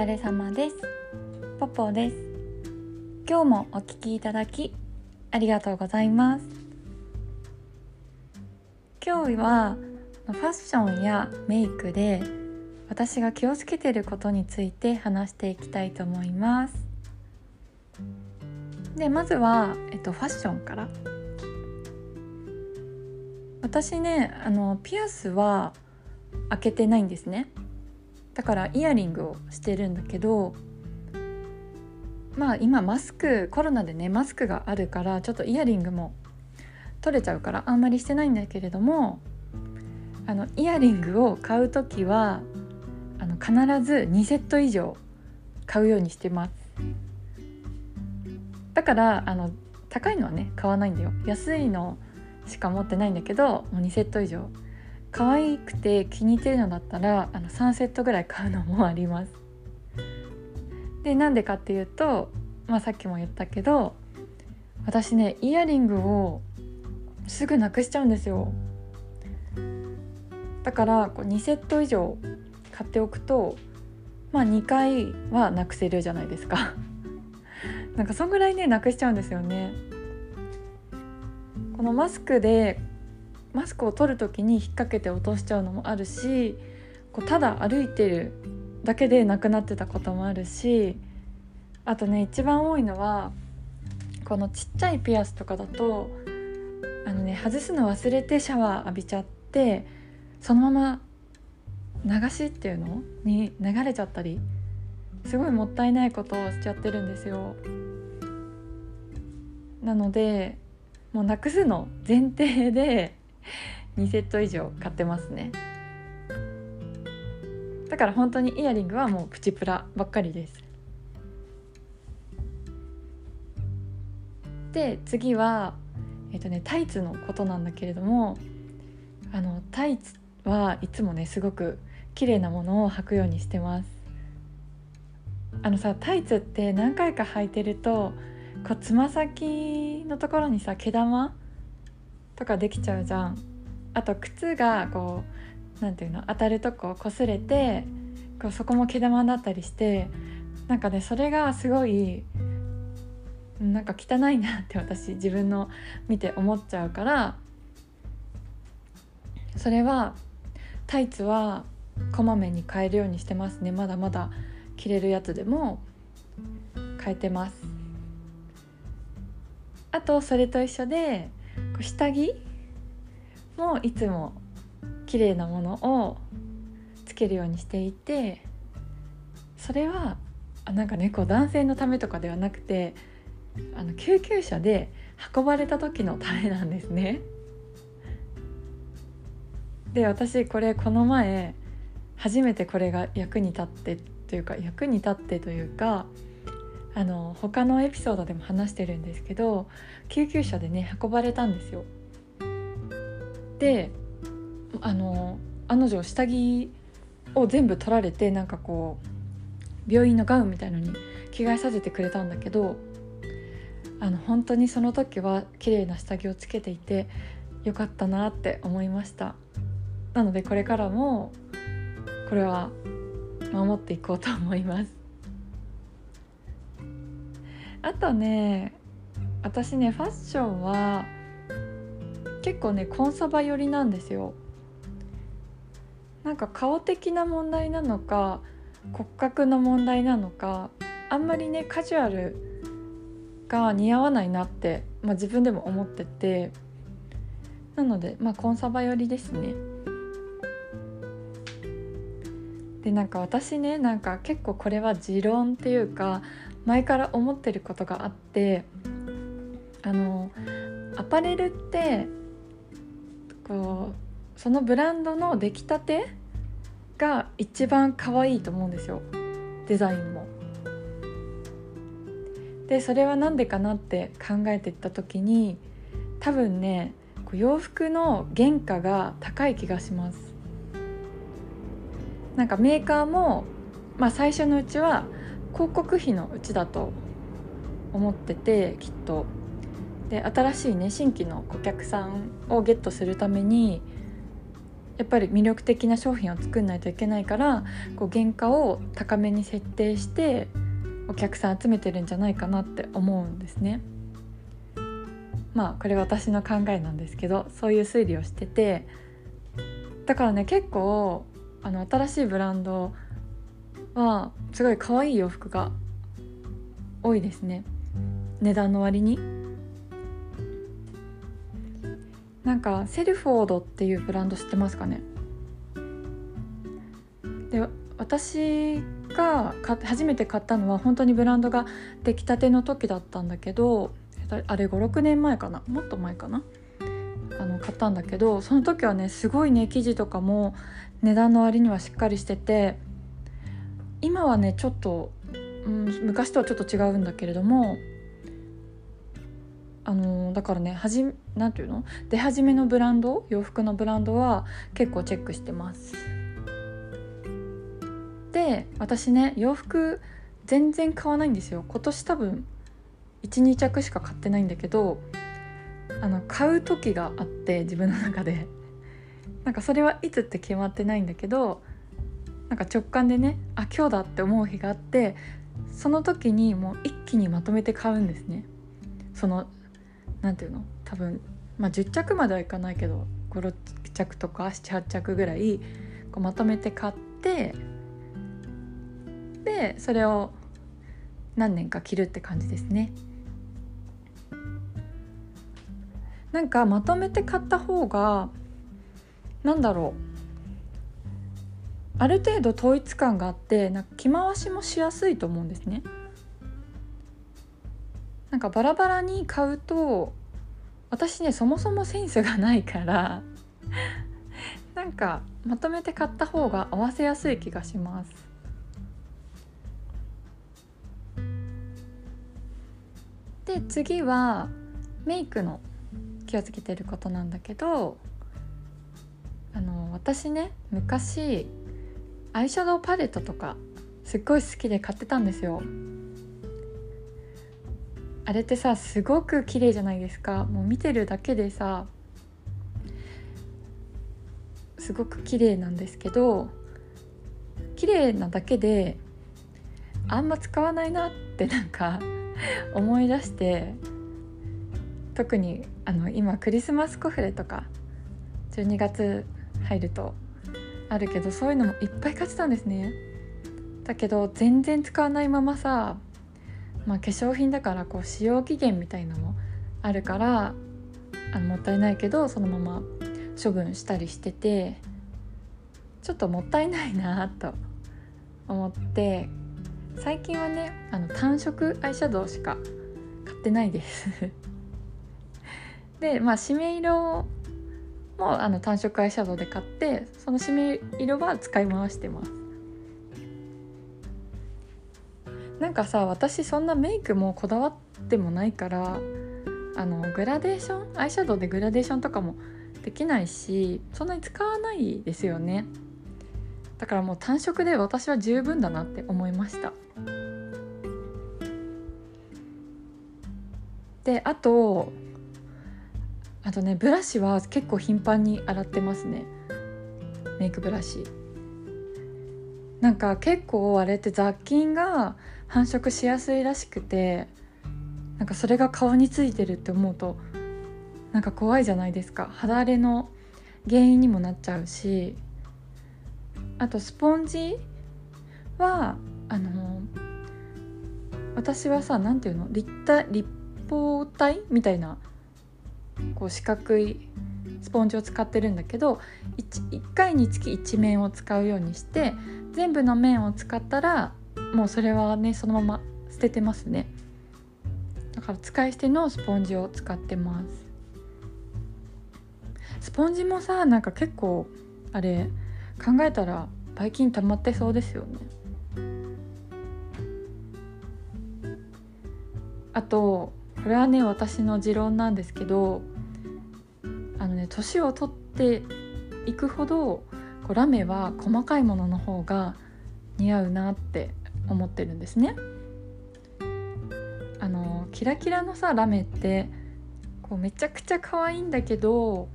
疲れ様です。ポポです。今日もお聞きいただきありがとうございます。今日はファッションやメイクで私が気をつけていることについて話していきたいと思います。でまずは、えっと、ファッションから。私ねあのピアスは開けてないんですね。だからイヤリングをしてるんだけどまあ今マスクコロナでねマスクがあるからちょっとイヤリングも取れちゃうからあんまりしてないんだけれどもあのイヤリングを買う時はあの必ず2セット以上買うようにしてます。だからあの高いのはね買わないんだよ。安いのしか持ってないんだけどもう2セット以上可愛くて気に入ってるのだったらあの3セットぐらい買うのもあります。でなんでかっていうと、まあ、さっきも言ったけど私ねイヤリングをすぐなくしちゃうんですよ。だからこう2セット以上買っておくとまあ2回はなくせるじゃないですかなんかそんぐらいねなくしちゃうんですよねこのマスクでマスクを取る時に引っ掛けて落としちゃうのもあるしこうただ歩いてるだけでなくなってたこともあるしあとね一番多いのはこのちっちゃいピアスとかだとあのね外すの忘れてシャワー浴びちゃってそのまま流しっていうの？に流れちゃったりすごいもったいないことをしちゃってるんですよ。なのでもうなくすの前提で2セット以上買ってますね。だから本当にイヤリングはもうプチプラばっかりです。で次はえっ、とねタイツのことなんだけれどもあのタイツはいつもねすごく綺麗なものを履くようにしてます。あのさタイツって何回か履いてるとこうつま先のところにさ毛玉とかできちゃうじゃん。あと靴がこうなんていうの当たるとこ擦れてこうそこも毛玉になったりしてなんかねそれがすごいなんか汚いなって 私自分の見て思っちゃうからそれはタイツはこまめに変えるようにしてますね。まだまだ着れるやつでも変えてます。あとそれと一緒で下着もいつも綺麗なものをつけるようにしていてそれはなんかねこう男性のためとかではなくてあの救急車で運ばれた時のためなんですね。で私これこの前初めてこれが役に立ってというか役に立ってというかあの他のエピソードでも話してるんですけど救急車でね運ばれたんですよ。であの案の定下着を全部取られてなんかこう病院のガウンみたいのに着替えさせてくれたんだけどあの本当にその時は綺麗な下着をつけていてよかったなって思いましたなのでこれからもこれは守っていこうと思いますあとね私ねファッションは結構ねコンサバ寄りなんですよ。なんか顔的な問題なのか骨格の問題なのかあんまりねカジュアルが似合わないなって、まあ、自分でも思ってて。なのでまあコンサバ寄りですね。でなんか私ねなんか結構これは持論っていうか前から思ってることがあってあのアパレルってこうそのブランドの出来たてが一番可愛いと思うんですよデザインも。でそれは何でかなって考えていった時に多分ね洋服の原価が高い気がします。なんかメーカーも、まあ、最初のうちは広告費のうちだと思っててきっとで新しいね新規の顧客さんをゲットするためにやっぱり魅力的な商品を作んないといけないからこう原価を高めに設定してお客さん集めてるんじゃないかなって思うんですね。まあこれは私の考えなんですけどそういう推理をしててだからね結構あの新しいブランドはすごい可愛い洋服が多いですね。値段の割に。なんかセルフォードっていうブランド知ってますかね？で私が初めて買ったのは本当にブランドが出来たての時だったんだけどあれ56年前かな？もっと前かな？あの買ったんだけどその時はねすごいね生地とかも値段の割にはしっかりしてて今はねちょっと、うん、昔とはちょっと違うんだけれどもあのだからねはじなんていうの？出始めのブランド洋服のブランドは結構チェックしてます。で私ね洋服全然買わないんですよ。今年多分12着しか買ってないんだけどあの買う時があって自分の中で。なんかそれはいつって決まってないんだけどなんか直感でねあ今日だって思う日があってその時にもう一気にまとめて買うんですね。その何ていうの？多分まあ10着まではいかないけど56着とか78着ぐらいこうまとめて買ってでそれを何年か着るって感じですね。なんかまとめて買った方がなんだろう。ある程度統一感があってなんか着回しもしやすいと思うんですね。なんかバラバラに買うと私ねそもそもセンスがないから なんかまとめて買った方が合わせやすい気がします。で次はメイクの気をつけてることなんだけどあの私ね昔アイシャドウパレットとかすっごい好きで買ってたんですよ。あれってさすごく綺麗じゃないですか。もう見てるだけでさすごく綺麗なんですけど綺麗なだけであんま使わないなってなんか 思い出して特にあの今クリスマスコフレとか12月入るとあるけどそういうのもいっぱい買ってたんですね。だけど全然使わないままさまあ化粧品だからこう使用期限みたいのもあるからあのもったいないけどそのまま処分したりしててちょっともったいないなと思って最近はねあの単色アイシャドウしか買ってないです。でまあ締め色もあの単色アイシャドウで買ってその締め色は使い回してます。なんかさ私そんなメイクもこだわってもないからあのグラデーションアイシャドウでグラデーションとかもできないしそんなに使わないですよね。だからもう単色で私は十分だなって思いました。であとあとねブラシは結構頻繁に洗ってますね。メイクブラシ。なんか結構あれって雑菌が繁殖しやすいらしくてなんかそれが顔についてるって思うとなんか怖いじゃないですか。肌荒れの原因にもなっちゃうしあとスポンジはあの私はさ何ていうの？立体立方体？みたいなこう四角いスポンジを使ってるんだけど 1, 1回につき1面を使うようにして全部の面を使ったらもうそれはねそのまま捨ててますね。だから使い捨てのスポンジを使ってます。スポンジもさなんか結構あれ考えたらばい菌溜まってそうですよね。あとこれはね私の持論なんですけど年を取っていくほどこうラメは細かいものの方が似合うなって思ってるんですね。あのキラキラのさラメってこうめちゃくちゃ可愛いんだけど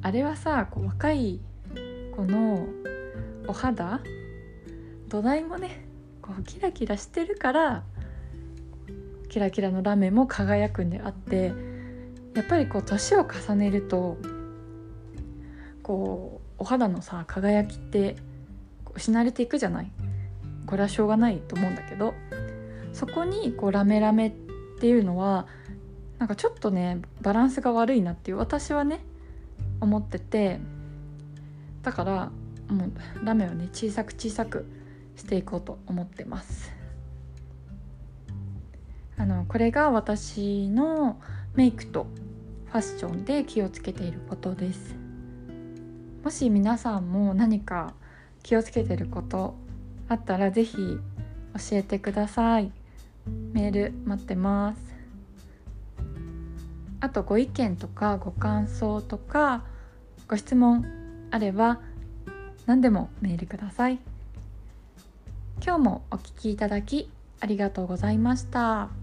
あれはさこう若いこのお肌土台もねこうキラキラしてるからキラキラのラメも輝くんであってやっぱりこう年を重ねるとこうお肌のさ輝きって失われていくじゃない？これはしょうがないと思うんだけどそこにこうラメラメっていうのはなんかちょっとねバランスが悪いなっていう私はね思っててだからもうラメをね小さく小さくしていこうと思ってます。あのこれが私のメイクとファッションで気をつけていることです。もし皆さんも何か気をつけてることあったら是非教えてください。メール待ってます。あとご意見とかご感想とかご質問あれば何でもメールください。今日もお聴きいただきありがとうございました。